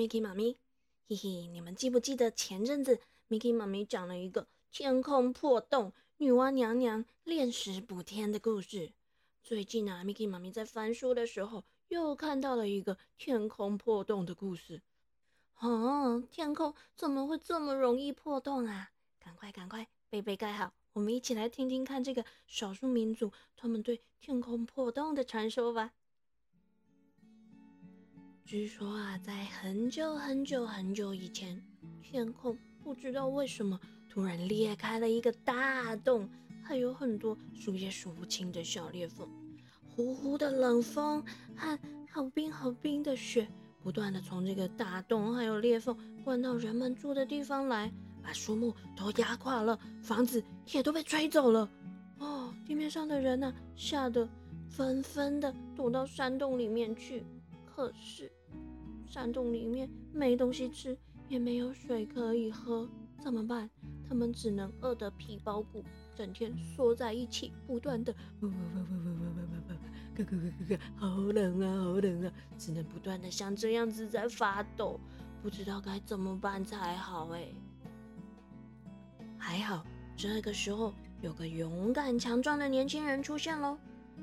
Miki 妈咪。嘿嘿，你们记不记得前阵子 Miki 妈咪讲了一个天空破洞，女娲娘娘炼石补天的故事？最近啊，Miki 妈咪在翻书的时候又看到了一个天空破洞的故事。哦，天空怎么会这么容易破洞啊？赶快赶快，被被盖好，我们一起来听听看这个少数民族他们对天空破洞的传说吧。据说啊，在很久很久很久以前，天空不知道为什么突然裂开了一个大洞，还有很多数也数不清的小裂缝。呼呼的冷风和好冰好冰的雪，不断的从这个大洞还有裂缝灌到人们住的地方来，把树木都压垮了，房子也都被吹走了。哦，地面上的人呢，吓得纷纷的躲到山洞里面去。可是。山洞里面没东西吃，也没有水可以喝，怎么办？他们只能饿得皮包骨，整天缩在一起，不断的，好冷啊，好冷啊，只能不断的像这样子在发抖，不知道该怎么办才好哎。还好，这个时候有个勇敢强壮的年轻人出现喽，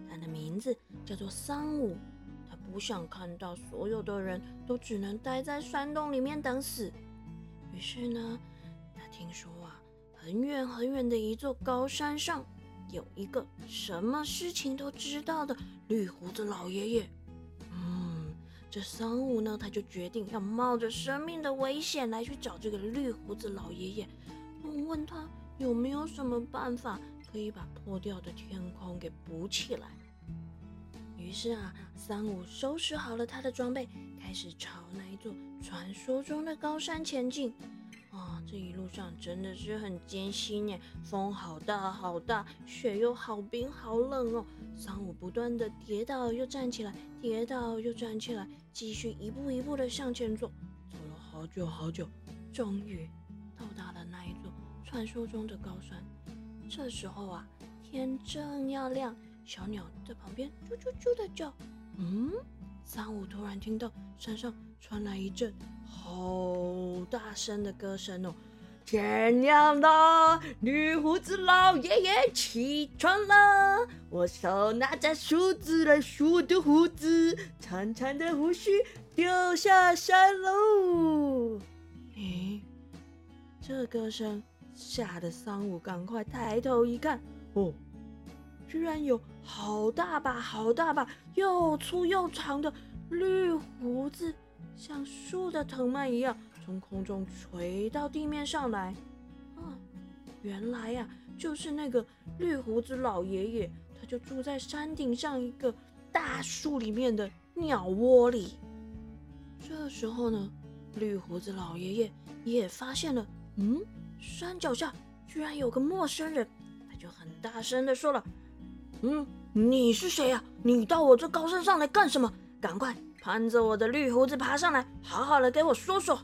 他的名字叫做桑武不想看到所有的人都只能待在山洞里面等死。于是呢，他听说啊，很远很远的一座高山上，有一个什么事情都知道的绿胡子老爷爷。嗯，这桑武呢，他就决定要冒着生命的危险来去找这个绿胡子老爷爷，问他有没有什么办法可以把破掉的天空给补起来。于是啊，三五收拾好了他的装备，开始朝那一座传说中的高山前进。啊，这一路上真的是很艰辛耶，风好大好大，雪又好冰好冷哦。三五不断的跌倒又站起来，跌倒又站起来，继续一步一步的向前走。走了好久好久，终于到达了那一座传说中的高山。这时候啊，天正要亮。小鸟在旁边啾啾啾的叫。嗯，三五突然听到山上传来一阵好大声的歌声哦！天亮了，女胡子老爷爷起床了，我手拿着梳子来梳我的胡子，长长的胡须掉下山喽！咦，这歌声吓得三五赶快抬头一看，哦。居然有好大把、好大把又粗又长的绿胡子，像树的藤蔓一样从空中垂到地面上来。啊，原来呀，就是那个绿胡子老爷爷，他就住在山顶上一个大树里面的鸟窝里。这时候呢，绿胡子老爷爷也发现了，嗯，山脚下居然有个陌生人，他就很大声的说了。嗯，你是谁呀？你到我这高山上来干什么？赶快攀着我的绿胡子爬上来，好好的给我说说。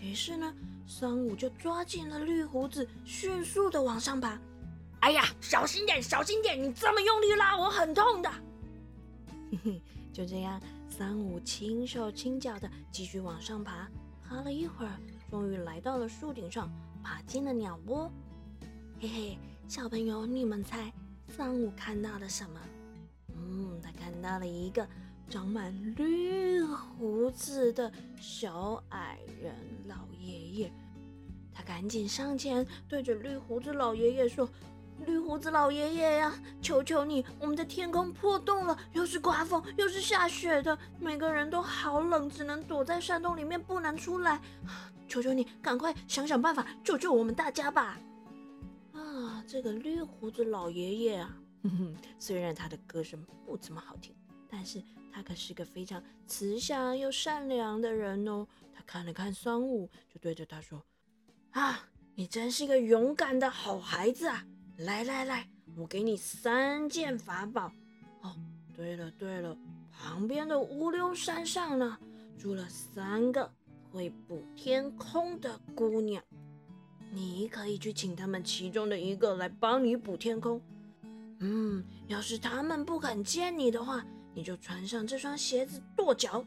于是呢，三五就抓紧了绿胡子，迅速的往上爬。哎呀，小心点，小心点！你这么用力拉我，很痛的。就这样，三五轻手轻脚的继续往上爬。爬了一会儿，终于来到了树顶上，爬进了鸟窝。嘿嘿，小朋友，你们猜？三五看到了什么？嗯，他看到了一个长满绿胡子的小矮人老爷爷。他赶紧上前，对着绿胡子老爷爷说：“绿胡子老爷爷呀，求求你，我们的天空破洞了，又是刮风又是下雪的，每个人都好冷，只能躲在山洞里面，不能出来。求求你，赶快想想办法，救救我们大家吧！”啊，这个绿胡子老爷爷啊，虽然他的歌声不怎么好听，但是他可是个非常慈祥又善良的人哦。他看了看桑武，就对着他说：“啊，你真是个勇敢的好孩子啊！来来来，我给你三件法宝。哦，对了对了，旁边的乌溜山上呢，住了三个会补天空的姑娘。”你可以去请他们其中的一个来帮你补天空。嗯，要是他们不肯见你的话，你就穿上这双鞋子跺脚。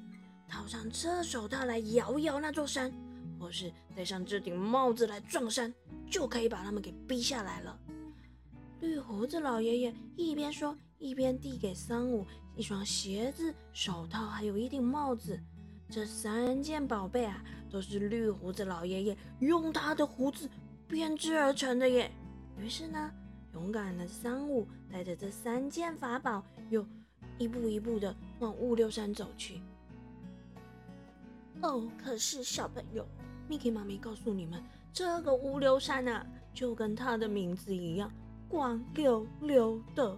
套上这手套来摇摇那座山，或是戴上这顶帽子来撞山，就可以把他们给逼下来了。绿胡子老爷爷一边说，一边递给三五一双鞋子、手套，还有一顶帽子。这三件宝贝啊，都是绿胡子老爷爷用他的胡子编织而成的耶。于是呢，勇敢的三五带着这三件法宝，又一步一步的往五六山走去。哦，可是小朋友，Miki 妈咪告诉你们，这个乌溜山啊，就跟它的名字一样，光溜溜的，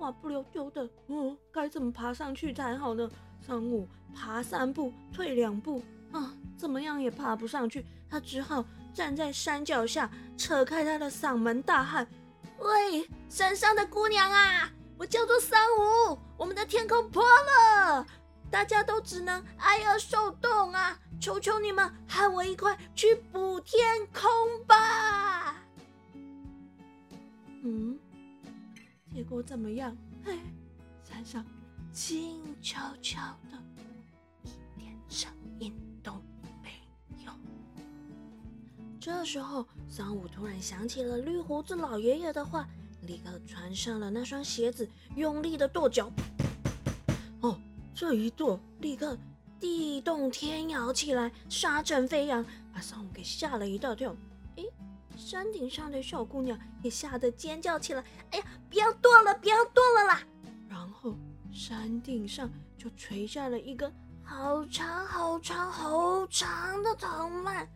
哇，不溜溜的，嗯，该怎么爬上去才好呢？三五爬三步，退两步，啊，怎么样也爬不上去，他只好站在山脚下，扯开他的嗓门大喊：“喂，山上的姑娘啊，我叫做三五，我们的天空破了。”大家都只能挨饿受冻啊！求求你们，和我一块去补天空吧！嗯，结果怎么样？嘿，山上静悄悄的，一点声音都没有。这时候，三五突然想起了绿胡子老爷爷的话，立刻穿上了那双鞋子，用力的跺脚。哦。这一跺，立刻地动天摇起来，沙尘飞扬，把三五给吓了一大跳。诶，山顶上的小姑娘也吓得尖叫起来：“哎呀，不要跺了，不要跺了啦！”山顶上就垂下了一根好长、好长、好长的藤蔓，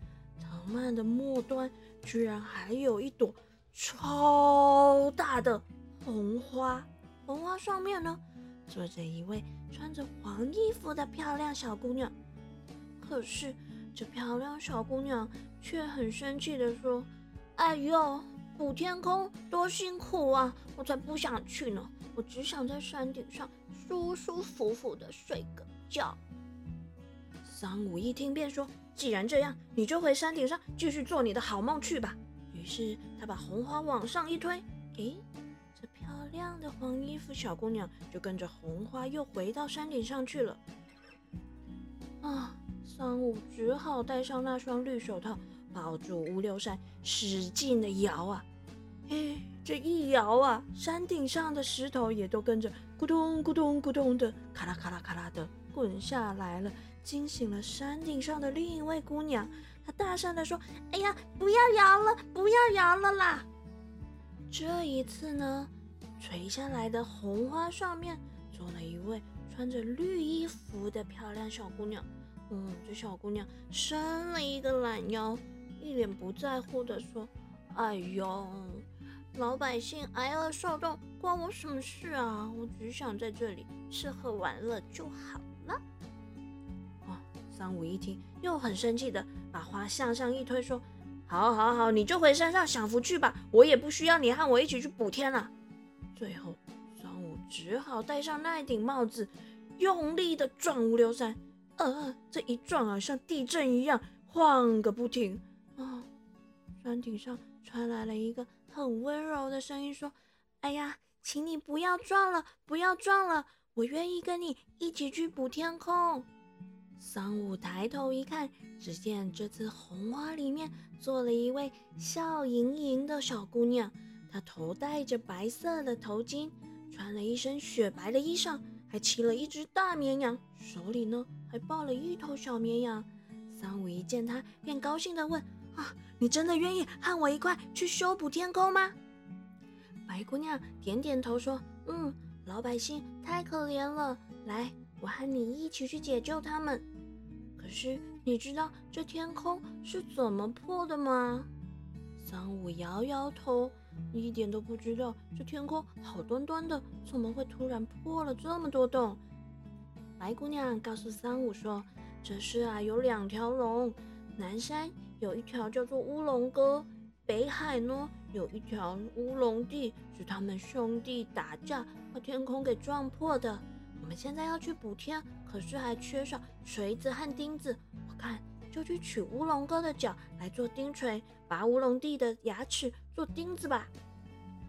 藤蔓的末端居然还有一朵超大的红花，红花上面呢。坐着一位穿着黄衣服的漂亮小姑娘，可是这漂亮小姑娘却很生气的说：“哎呦，补天空多辛苦啊！我才不想去呢，我只想在山顶上舒舒服服的睡个觉。”三五一听便说：“既然这样，你就回山顶上继续做你的好梦去吧。”于是他把红花往上一推，诶。这漂亮的黄衣服小姑娘就跟着红花又回到山顶上去了。啊，三五只好戴上那双绿手套，抱住乌溜山，使劲的摇啊！嘿，这一摇啊，山顶上的石头也都跟着咕咚咕咚咕咚的，咔啦咔啦咔啦的滚下来了，惊醒了山顶上的另一位姑娘。她大声的说：“哎呀，不要摇了，不要摇了啦！”这一次呢？垂下来的红花上面坐了一位穿着绿衣服的漂亮小姑娘。嗯，这小姑娘伸了一个懒腰，一脸不在乎的说：“哎呦，老百姓挨饿受冻，关我什么事啊？我只想在这里吃喝玩乐就好了。”啊，三五一听，又很生气的把花向上一推，说：“好，好，好，你就回山上享福去吧，我也不需要你和我一起去补天了。”最后，三五只好戴上那一顶帽子，用力的撞乌溜山。呃，这一撞啊，像地震一样晃个不停。啊，山顶上传来了一个很温柔的声音，说：“哎呀，请你不要撞了，不要撞了，我愿意跟你一起去补天空。”桑五抬头一看，只见这次红花里面坐了一位笑盈盈的小姑娘。她头戴着白色的头巾，穿了一身雪白的衣裳，还骑了一只大绵羊，手里呢还抱了一头小绵羊。三五一见她，便高兴地问：“啊，你真的愿意和我一块去修补天空吗？”白姑娘点点头说：“嗯，老百姓太可怜了，来，我和你一起去解救他们。可是你知道这天空是怎么破的吗？”三五摇摇头。你一点都不知道，这天空好端端的，怎么会突然破了这么多洞？白姑娘告诉三五说：“这是啊，有两条龙，南山有一条叫做乌龙哥，北海呢有一条乌龙地，是他们兄弟打架把天空给撞破的。我们现在要去补天，可是还缺少锤子和钉子，我看就去取乌龙哥的脚来做钉锤。”拔乌龙地的牙齿做钉子吧。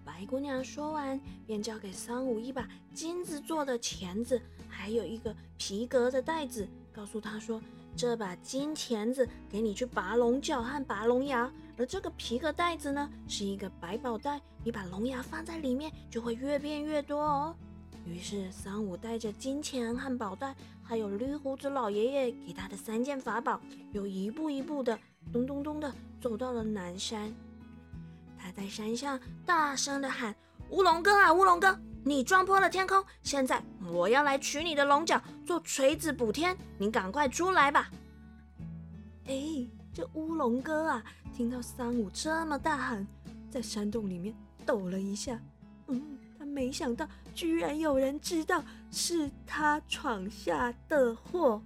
白姑娘说完，便交给三五一把金子做的钳子，还有一个皮革的袋子，告诉他说：“这把金钳子给你去拔龙角和拔龙牙，而这个皮革袋子呢，是一个百宝袋，你把龙牙放在里面，就会越变越多哦。”于是三五带着金钱和宝袋，还有绿胡子老爷爷给他的三件法宝，又一步一步的咚咚咚的走到了南山。他在山下大声的喊：“乌龙哥啊，乌龙哥，你撞破了天空！现在我要来取你的龙角做锤子补天，你赶快出来吧！”哎，这乌龙哥啊，听到三五这么大喊，在山洞里面抖了一下，嗯。他没想到，居然有人知道是他闯下的祸。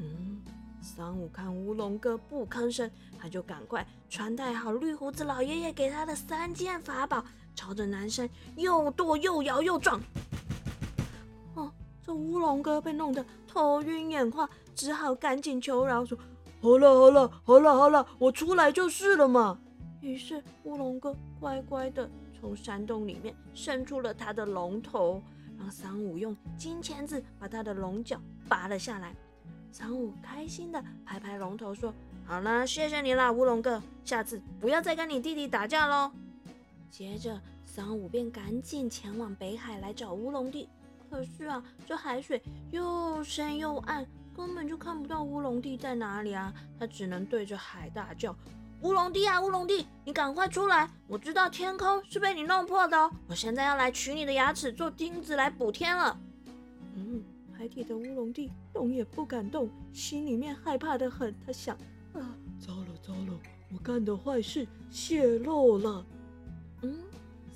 嗯，三五看乌龙哥不吭声，他就赶快穿戴好绿胡子老爷爷给他的三件法宝，朝着南山又跺又摇又撞。哦，这乌龙哥被弄得头晕眼花，只好赶紧求饶说：“好了好了好了好了，我出来就是了嘛。”于是乌龙哥乖乖的。从山洞里面伸出了他的龙头，让三五用金钳子把他的龙角拔了下来。三五开心的拍拍龙头说：“好了，谢谢你啦，乌龙哥，下次不要再跟你弟弟打架喽。”接着，三五便赶紧前往北海来找乌龙弟。可是啊，这海水又深又暗，根本就看不到乌龙弟在哪里啊！他只能对着海大叫。乌龙弟啊，乌龙弟，你赶快出来！我知道天空是被你弄破的哦，我现在要来取你的牙齿做钉子来补天了。嗯，海底的乌龙弟动也不敢动，心里面害怕的很。他想：啊，糟了糟了，我干的坏事泄露了。嗯，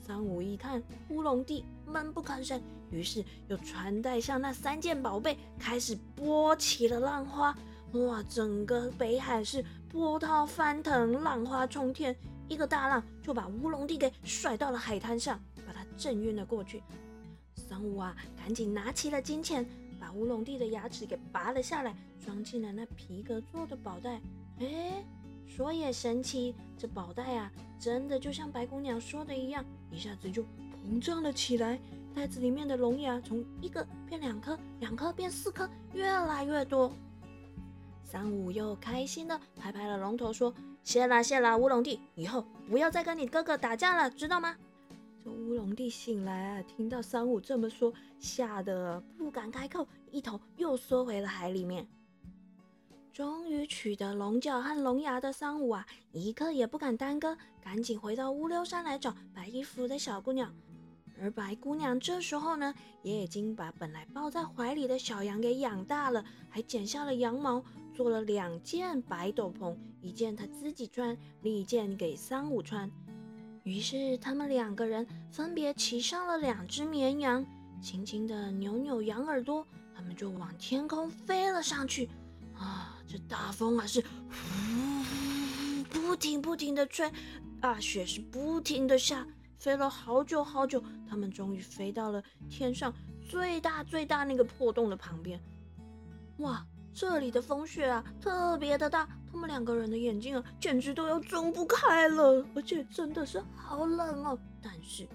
三五一看乌龙弟闷不吭声，于是又传带上那三件宝贝，开始拨起了浪花。哇，整个北海是。波涛翻腾，浪花冲天，一个大浪就把乌龙弟给甩到了海滩上，把他震晕了过去。三五啊，赶紧拿起了金钱，乌龙弟的牙齿给拔了下来，装进了那皮革做的宝袋。哎，说也神奇，这宝袋啊，真的就像白姑娘说的一样，一下子就膨胀了起来。袋子里面的龙牙从一个变两颗，两颗变四颗，越来越多。三五又开心的拍拍了龙头，说：“谢啦谢啦，乌龙弟，以后不要再跟你哥哥打架了，知道吗？”龙弟醒来啊，听到三五这么说，吓得不敢开口，一头又缩回了海里面。终于取得龙角和龙牙的三五啊，一刻也不敢耽搁，赶紧回到乌溜山来找白衣服的小姑娘。而白姑娘这时候呢，也已经把本来抱在怀里的小羊给养大了，还剪下了羊毛，做了两件白斗篷，一件她自己穿，另一件给三五穿。于是他们两个人分别骑上了两只绵羊，轻轻地扭扭羊耳朵，他们就往天空飞了上去。啊，这大风啊是呼不停不停的吹，大雪是不停的下。飞了好久好久，他们终于飞到了天上最大最大那个破洞的旁边。哇，这里的风雪啊特别的大，他们两个人的眼睛啊简直都要睁不开了，而且真的是好冷哦。但是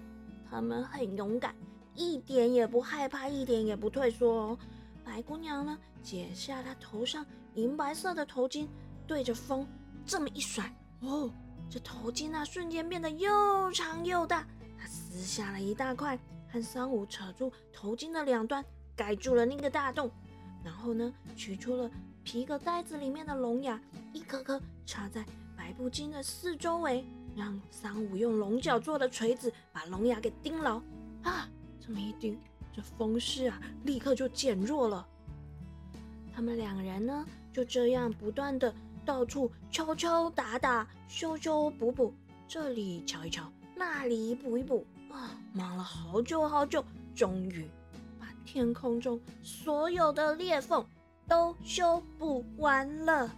他们很勇敢，一点也不害怕，一点也不退缩哦。白姑娘呢，解下她头上银白色的头巾，对着风这么一甩，哦。这头巾啊，瞬间变得又长又大。他撕下了一大块，和三五扯住头巾的两端，盖住了那个大洞。然后呢，取出了皮革袋子里面的龙牙，一颗颗插在白布巾的四周围，让三五用龙角做的锤子把龙牙给钉牢。啊，这么一钉，这风势啊，立刻就减弱了。他们两人呢，就这样不断的。到处敲敲打打，修修补补，这里敲一敲，那里补一补啊！忙了好久好久，终于天空中所有的裂缝都修补完了，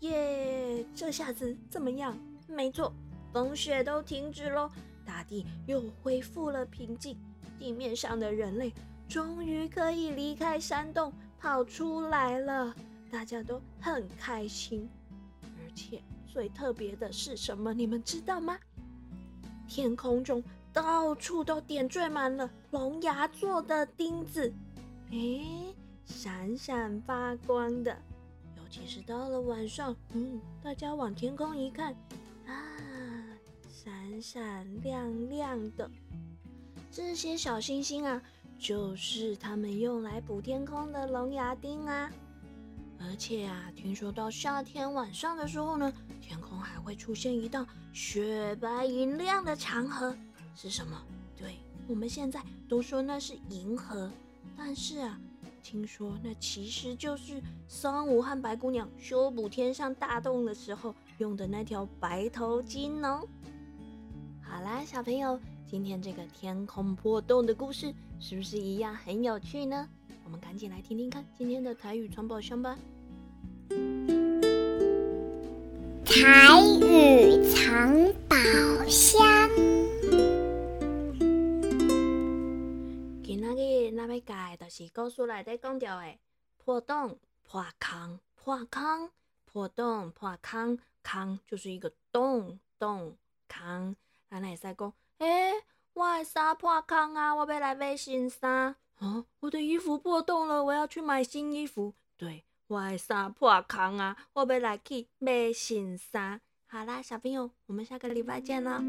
耶！这下子怎么样？没错，风雪都停止喽，大地又恢复了平静，地面上的人类终于可以离开山洞跑出来了，大家都很开心。而且最特别的是什么？你们知道吗？天空中到处都点缀满了龙牙做的钉子，诶，闪闪发光的，尤其是到了晚上，嗯，大家往天空一看，啊，闪闪亮亮的。这些小星星啊，就是他们用来补天空的龙牙钉啊。而且啊，听说到夏天晚上的时候呢，天空还会出现一道雪白银亮的长河，是什么？对，我们现在都说那是银河，但是啊。听说那其实就是桑五和白姑娘修补天上大洞的时候用的那条白头巾哦。好啦，小朋友，今天这个天空破洞的故事是不是一样很有趣呢？我们赶紧来听听看今天的台语藏宝箱吧。台语藏宝箱。要教就是故事内底讲到的破洞、破坑、破坑、破洞、破坑，坑就是一个洞洞坑。咱会使讲，诶，我的衫破坑啊，我要来买新衫。啊，我的衣服破洞了，我要去买新衣服。对，我的衫破坑啊，我要来去买新衫。好啦，小朋友，我们下个礼拜见了。